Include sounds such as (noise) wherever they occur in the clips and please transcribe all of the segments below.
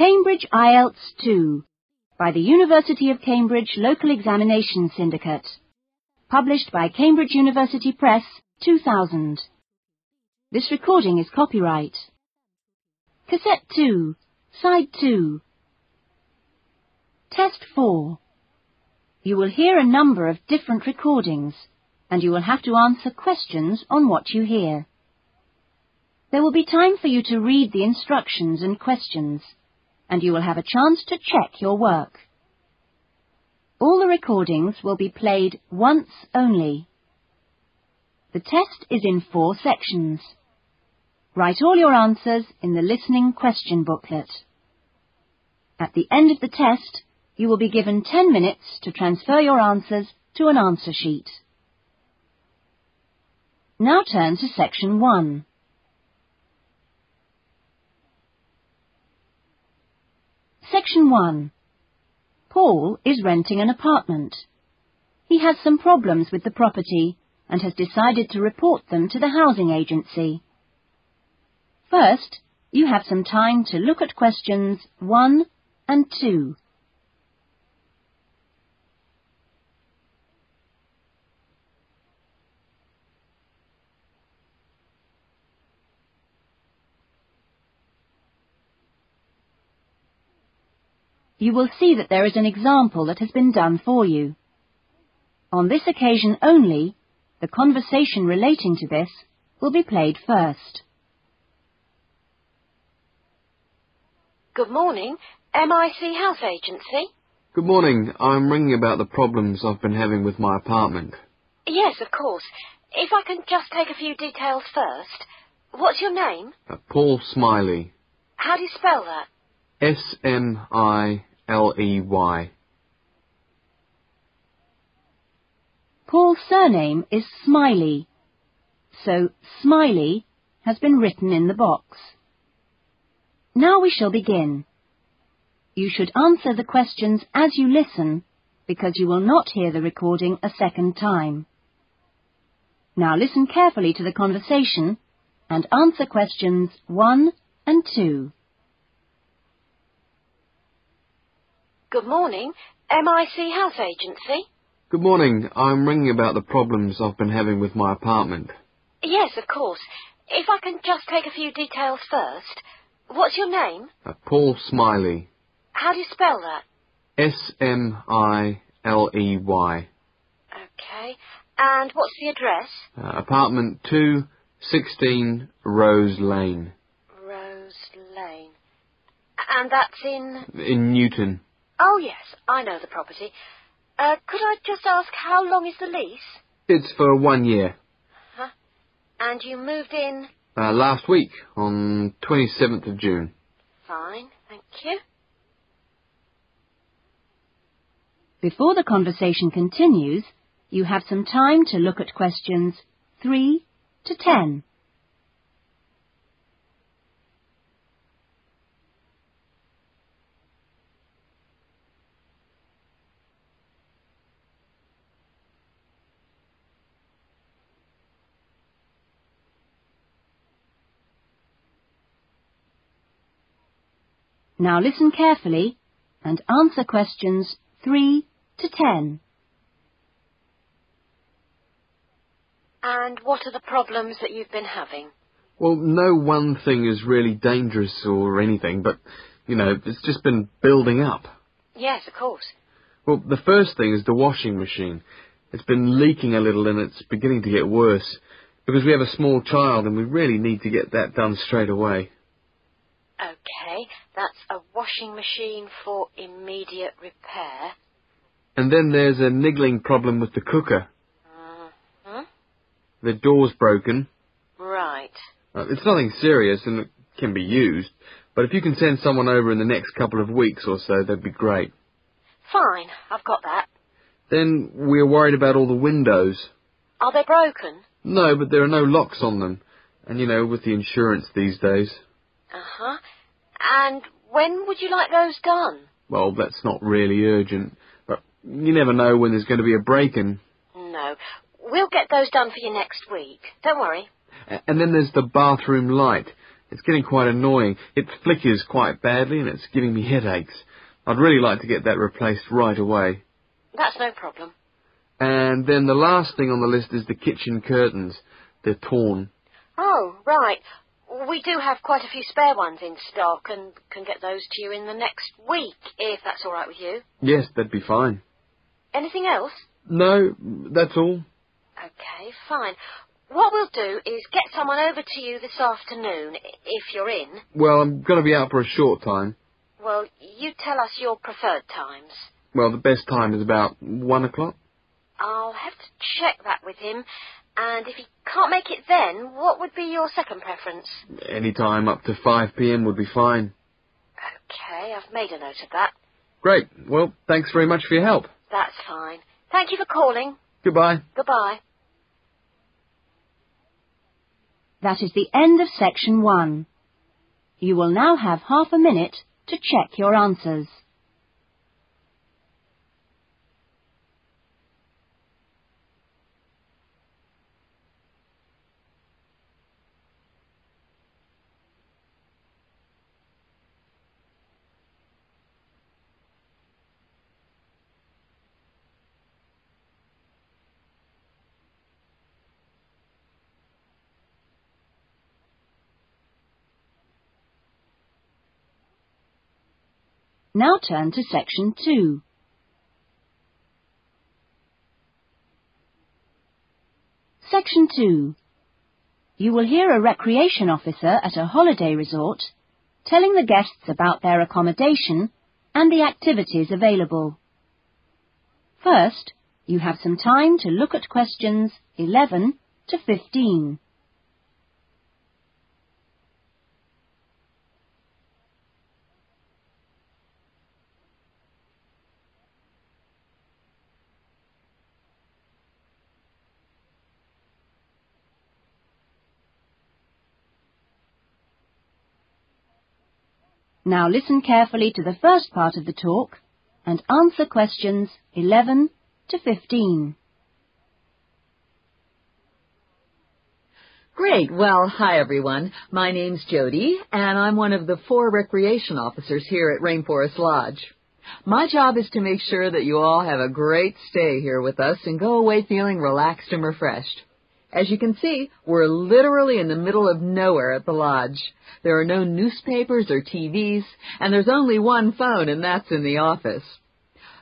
Cambridge IELTS 2 by the University of Cambridge Local Examination Syndicate. Published by Cambridge University Press, 2000. This recording is copyright. Cassette 2, Side 2. Test 4. You will hear a number of different recordings, and you will have to answer questions on what you hear. There will be time for you to read the instructions and questions, and you will have a chance to check your work. All the recordings will be played once only. The test is in four sections. Write all your answers in the listening question booklet. At the end of the test, you will be given 10 minutes to transfer your answers to an answer sheet. Now turn to section 1. Section 1. Paul is renting an apartment. He has some problems with the property and has decided to report them to the housing agency. First, you have some time to look at questions 1 and 2. You will see that there is an example that has been done for you. On this occasion only, the conversation relating to this will be played first. Good morning, MIC House Agency. Good morning. I'm ringing about the problems I've been having with my apartment. Yes, of course. If I can just take a few details first. What's your name? Uh, Paul Smiley. How do you spell that? S-M-I L-E-Y. Paul's surname is Smiley, so Smiley has been written in the box. Now we shall begin. You should answer the questions as you listen, because you will not hear the recording a second time. Now listen carefully to the conversation and answer questions 1 and 2. Good morning, MIC House Agency. Good morning. I'm ringing about the problems I've been having with my apartment. Yes, of course. If I can just take a few details first. What's your name? Uh, Paul Smiley. How do you spell that? S-M-I-L-E-Y. Okay. And what's the address? Uh, apartment 2, 16 Rose Lane. Rose Lane. And that's in... In Newton. Oh, yes, I know the property. Uh, could I just ask how long is the lease? It's for one year. Huh? And you moved in? Uh, last week, on 27th of June. Fine, thank you. Before the conversation continues, you have some time to look at questions 3 to 10. Now listen carefully and answer questions 3 to 10. And what are the problems that you've been having? Well, no one thing is really dangerous or anything, but, you know, it's just been building up. Yes, of course. Well, the first thing is the washing machine. It's been leaking a little and it's beginning to get worse because we have a small child and we really need to get that done straight away. Okay, that's a washing machine for immediate repair. And then there's a niggling problem with the cooker. Uh-huh. The door's broken. Right. Uh, it's nothing serious and it can be used, but if you can send someone over in the next couple of weeks or so, that'd be great. Fine, I've got that. Then we're worried about all the windows. Are they broken? No, but there are no locks on them. And you know, with the insurance these days. Uh-huh. And when would you like those done? Well, that's not really urgent, but you never know when there's going to be a break-in. No. We'll get those done for you next week. Don't worry. A- And then there's the bathroom light. It's getting quite annoying. It flickers quite badly and it's giving me headaches. I'd really like to get that replaced right away. That's no problem. And then the last thing on the list is the kitchen curtains. They're torn. Oh, right. We do have quite a few spare ones in stock and can get those to you in the next week, if that's all right with you. Yes, that'd be fine. Anything else? No, that's all. Okay, fine. What we'll do is get someone over to you this afternoon, if you're in. Well, I'm going to be out for a short time. Well, you tell us your preferred times. Well, the best time is about one o'clock. I'll have to check that with him. And if you can't make it then, what would be your second preference? Any time up to 5 p.m. would be fine. Okay, I've made a note of that. Great. Well, thanks very much for your help. That's fine. Thank you for calling. Goodbye. Goodbye. That is the end of section one. You will now have half a minute to check your answers. Now turn to section 2. Section 2. You will hear a recreation officer at a holiday resort telling the guests about their accommodation and the activities available. First, you have some time to look at questions 11 to 15. Now listen carefully to the first part of the talk and answer questions 11 to 15. Great. Well, hi everyone. My name's Jody, and I'm one of the four recreation officers here at Rainforest Lodge. My job is to make sure that you all have a great stay here with us and go away feeling relaxed and refreshed. As you can see, we're literally in the middle of nowhere at the lodge. There are no newspapers or TVs, and there's only one phone, and that's in the office.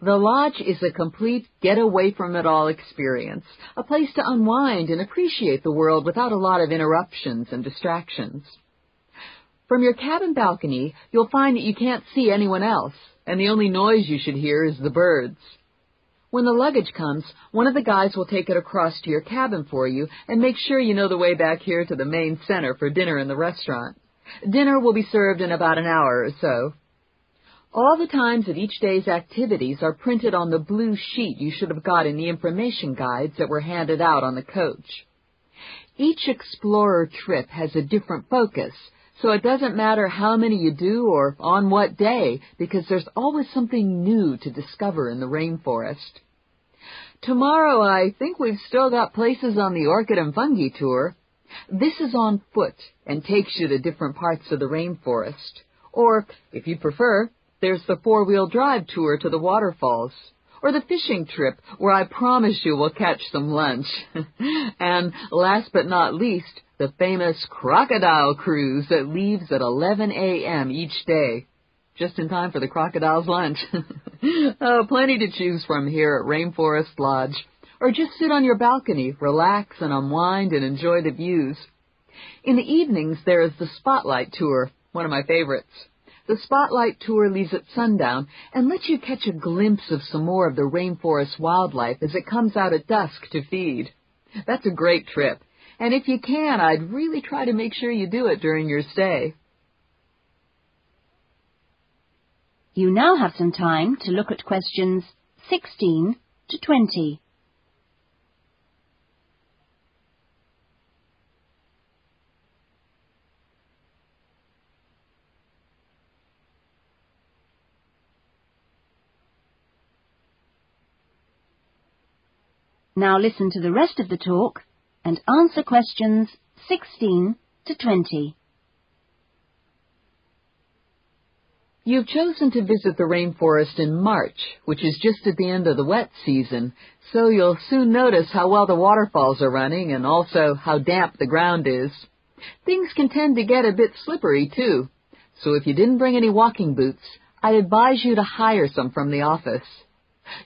The lodge is a complete get away from it all experience, a place to unwind and appreciate the world without a lot of interruptions and distractions. From your cabin balcony, you'll find that you can't see anyone else, and the only noise you should hear is the birds. When the luggage comes, one of the guys will take it across to your cabin for you and make sure you know the way back here to the main center for dinner in the restaurant. Dinner will be served in about an hour or so. All the times of each day's activities are printed on the blue sheet you should have got in the information guides that were handed out on the coach. Each explorer trip has a different focus, so it doesn't matter how many you do or on what day, because there's always something new to discover in the rainforest. Tomorrow I think we've still got places on the orchid and fungi tour. This is on foot and takes you to different parts of the rainforest. Or, if you prefer, there's the four-wheel drive tour to the waterfalls. Or the fishing trip where I promise you we'll catch some lunch. (laughs) and last but not least, the famous crocodile cruise that leaves at 11 a.m. each day. Just in time for the crocodile's lunch. oh, (laughs) plenty to choose from here at Rainforest Lodge. Or just sit on your balcony, relax and unwind and enjoy the views. In the evenings, there is the Spotlight Tour, one of my favorites. The Spotlight Tour leaves at sundown and lets you catch a glimpse of some more of the rainforest wildlife as it comes out at dusk to feed. That's a great trip, and if you can, I'd really try to make sure you do it during your stay. You now have some time to look at questions 16 to 20. Now listen to the rest of the talk and answer questions 16 to 20. You've chosen to visit the rainforest in March, which is just at the end of the wet season, so you'll soon notice how well the waterfalls are running and also how damp the ground is. Things can tend to get a bit slippery, too. So if you didn't bring any walking boots, I'd advise you to hire some from the office.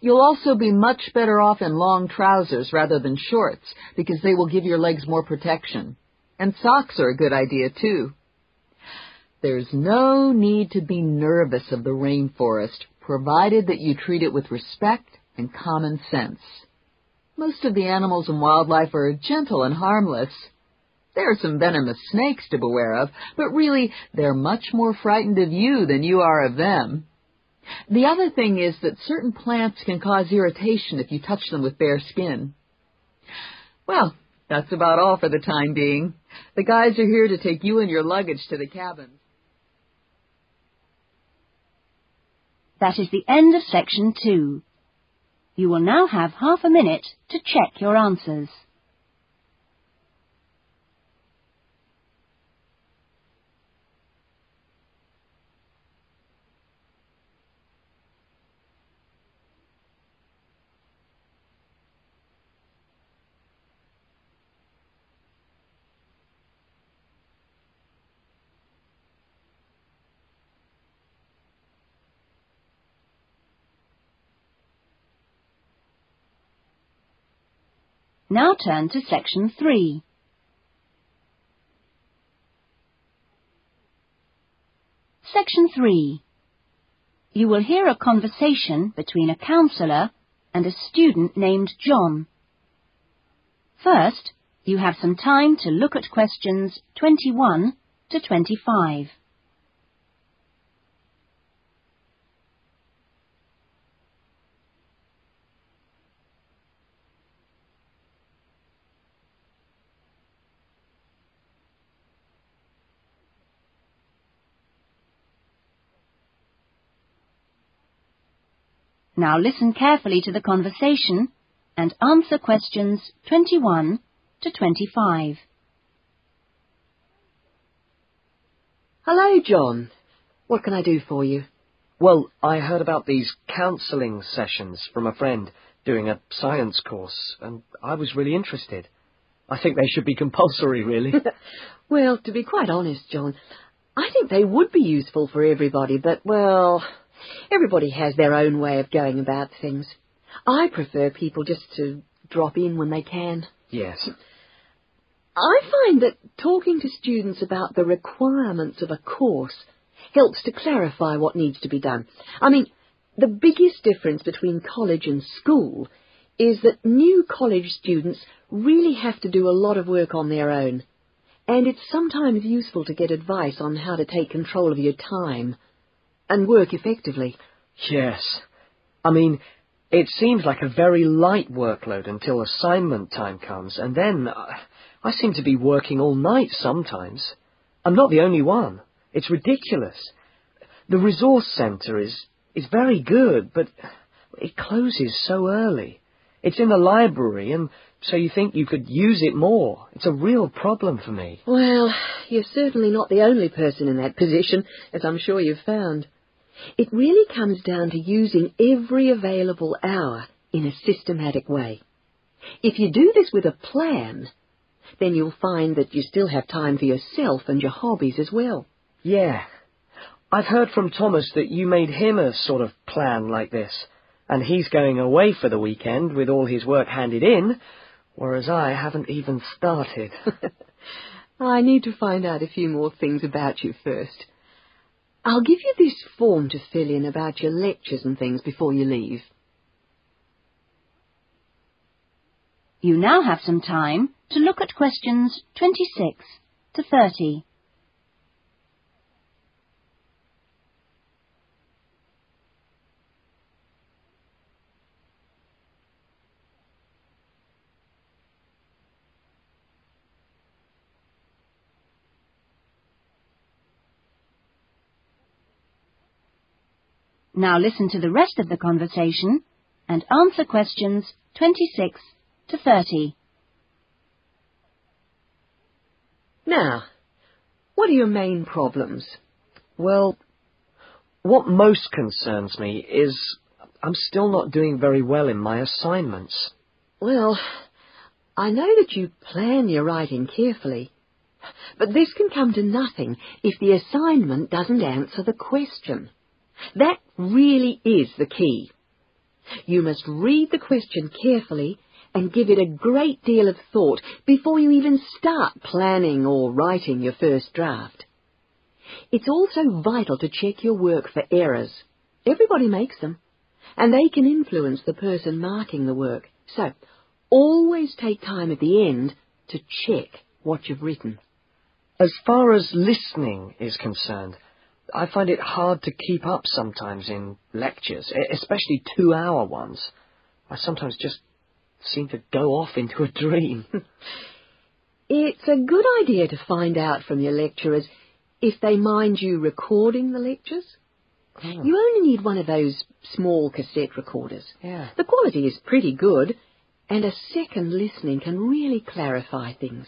You'll also be much better off in long trousers rather than shorts because they will give your legs more protection. And socks are a good idea too. There's no need to be nervous of the rainforest, provided that you treat it with respect and common sense. Most of the animals and wildlife are gentle and harmless. There are some venomous snakes to beware of, but really they're much more frightened of you than you are of them. The other thing is that certain plants can cause irritation if you touch them with bare skin. Well, that's about all for the time being. The guys are here to take you and your luggage to the cabin. That is the end of section two. You will now have half a minute to check your answers. Now turn to section 3. Section 3. You will hear a conversation between a counsellor and a student named John. First, you have some time to look at questions 21 to 25. Now listen carefully to the conversation and answer questions 21 to 25. Hello, John. What can I do for you? Well, I heard about these counselling sessions from a friend doing a science course, and I was really interested. I think they should be (laughs) compulsory, really. (laughs) well, to be quite honest, John, I think they would be useful for everybody, but, well, Everybody has their own way of going about things. I prefer people just to drop in when they can. Yes. I find that talking to students about the requirements of a course helps to clarify what needs to be done. I mean, the biggest difference between college and school is that new college students really have to do a lot of work on their own. And it's sometimes useful to get advice on how to take control of your time and work effectively. Yes. I mean, it seems like a very light workload until assignment time comes, and then uh, I seem to be working all night sometimes. I'm not the only one. It's ridiculous. The resource centre is, is very good, but it closes so early. It's in the library, and so you think you could use it more. It's a real problem for me. Well, you're certainly not the only person in that position, as I'm sure you've found. It really comes down to using every available hour in a systematic way. If you do this with a plan, then you'll find that you still have time for yourself and your hobbies as well. Yeah. I've heard from Thomas that you made him a sort of plan like this, and he's going away for the weekend with all his work handed in, whereas I haven't even started. (laughs) (laughs) I need to find out a few more things about you first. I'll give you this form to fill in about your lectures and things before you leave. You now have some time to look at questions 26 to 30. Now listen to the rest of the conversation and answer questions 26 to 30. Now, what are your main problems? Well, What most concerns me is I'm still not doing very well in my assignments. Well, I know that you plan your writing carefully, but this can come to nothing if the assignment doesn't answer the question. That really is the key. You must read the question carefully and give it a great deal of thought before you even start planning or writing your first draft. It's also vital to check your work for errors. Everybody makes them, and they can influence the person marking the work. So, always take time at the end to check what you've written. As far as listening is concerned, I find it hard to keep up sometimes in lectures, especially two-hour ones. I sometimes just seem to go off into a dream. (laughs) It's a good idea to find out from your lecturers if they mind you recording the lectures. Oh. You only need one of those small cassette recorders. yeah. The quality is pretty good, and a second listening can really clarify things.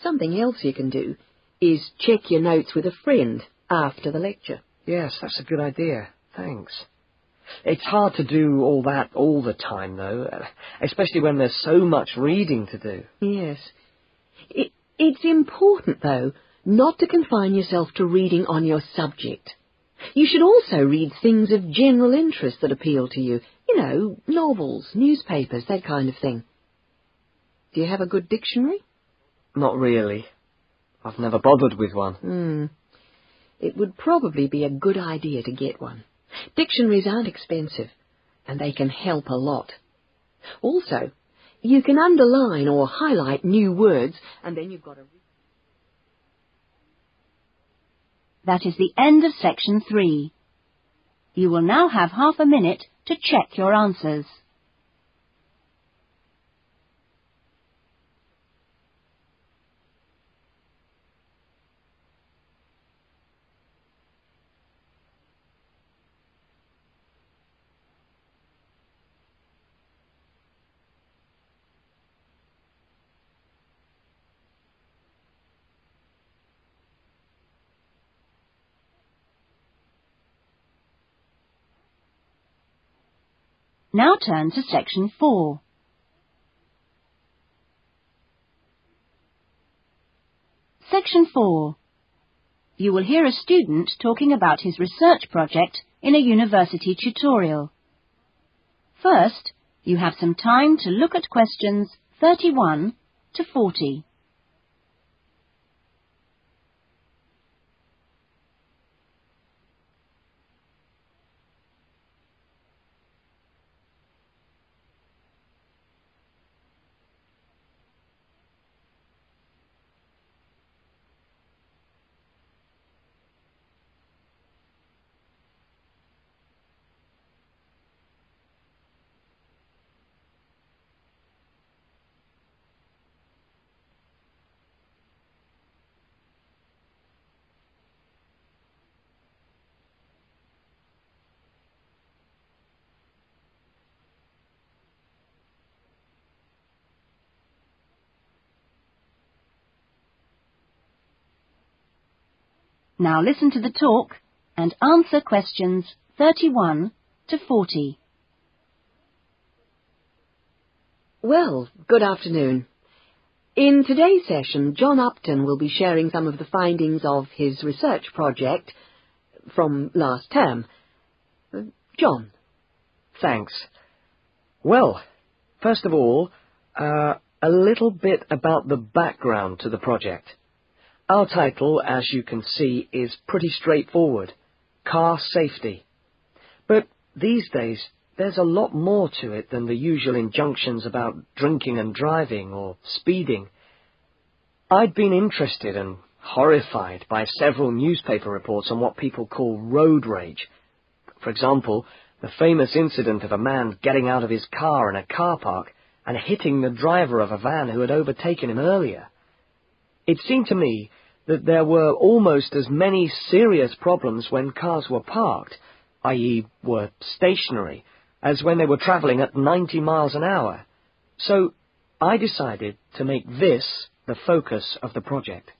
Something else you can do is check your notes with a friend after the lecture. Yes, that's a good idea. Thanks. It's hard to do all that all the time, though, especially when there's so much reading to do. Yes. It, it's important, though, not to confine yourself to reading on your subject. You should also read things of general interest that appeal to you. You know, novels, newspapers, that kind of thing. Do you have a good dictionary? Not really. I've never bothered with one. Hmm. It would probably be a good idea to get one. Dictionaries aren't expensive, and they can help a lot. Also, you can underline or highlight new words, and then you've got a... That is the end of section three. You will now have half a minute to check your answers. Now turn to section 4. Section 4. You will hear a student talking about his research project in a university tutorial. First, you have some time to look at questions 31 to 40. Now listen to the talk and answer questions 31 to 40. Well, good afternoon. In today's session, John Upton will be sharing some of the findings of his research project from last term. John. Thanks. Well, first of all, uh, a little bit about the background to the project. Our title, as you can see, is pretty straightforward. Car Safety. But these days, there's a lot more to it than the usual injunctions about drinking and driving or speeding. I'd been interested and horrified by several newspaper reports on what people call road rage. For example, the famous incident of a man getting out of his car in a car park and hitting the driver of a van who had overtaken him earlier. It seemed to me that there were almost as many serious problems when cars were parked, i.e. were stationary, as when they were travelling at 90 miles an hour. So I decided to make this the focus of the project.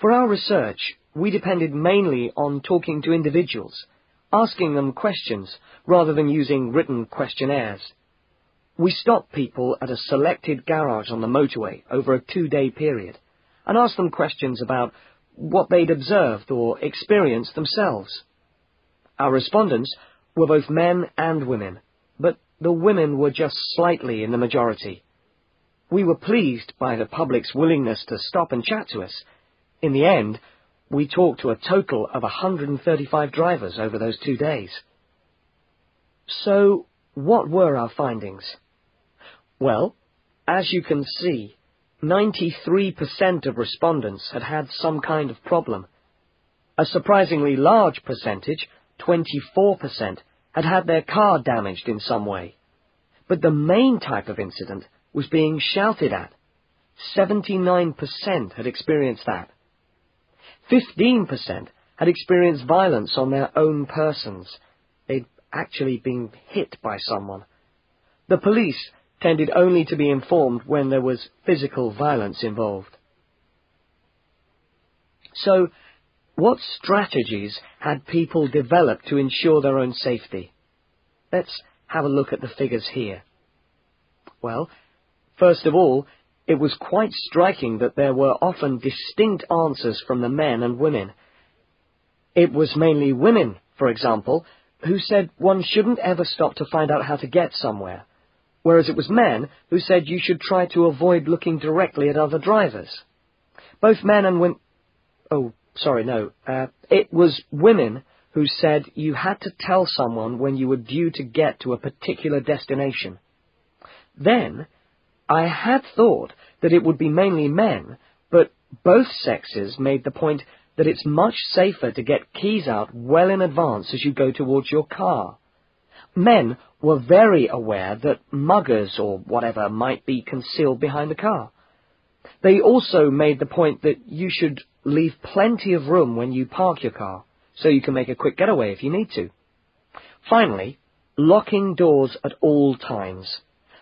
For our research, we depended mainly on talking to individuals, asking them questions rather than using written questionnaires. We stopped people at a selected garage on the motorway over a two-day period and asked them questions about what they'd observed or experienced themselves. Our respondents were both men and women, but the women were just slightly in the majority. We were pleased by the public's willingness to stop and chat to us. In the end, we talked to a total of 135 drivers over those two days. So, what were our findings? Well, as you can see, 93% of respondents had had some kind of problem. A surprisingly large percentage, 24%, had had their car damaged in some way. But the main type of incident was being shouted at. 79% had experienced that. 15% had experienced violence on their own persons. They'd actually been hit by someone. The police tended only to be informed when there was physical violence involved. So, what strategies had people developed to ensure their own safety? Let's have a look at the figures here. Well, first of all, it was quite striking that there were often distinct answers from the men and women. It was mainly women, for example, who said one shouldn't ever stop to find out how to get somewhere, whereas it was men who said you should try to avoid looking directly at other drivers. Both men and women... Oh, sorry, no. Uh, it was women who said you had to tell someone when you were due to get to a particular destination. Then, I had thought that it would be mainly men, but both sexes made the point that it's much safer to get keys out well in advance as you go towards your car. Men were very aware that muggers or whatever might be concealed behind the car. They also made the point that you should leave plenty of room when you park your car, so you can make a quick getaway if you need to. Finally, locking doors at all times.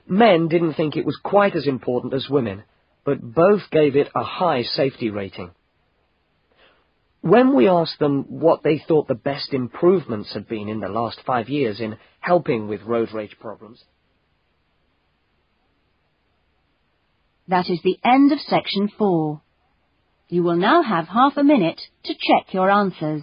Men didn't think it was quite as important as women, but both gave it a high safety rating. When we asked them what they thought the best improvements had been in the last five years in helping with road rage problems, That is the end of section four. You will now have half a minute to check your answers.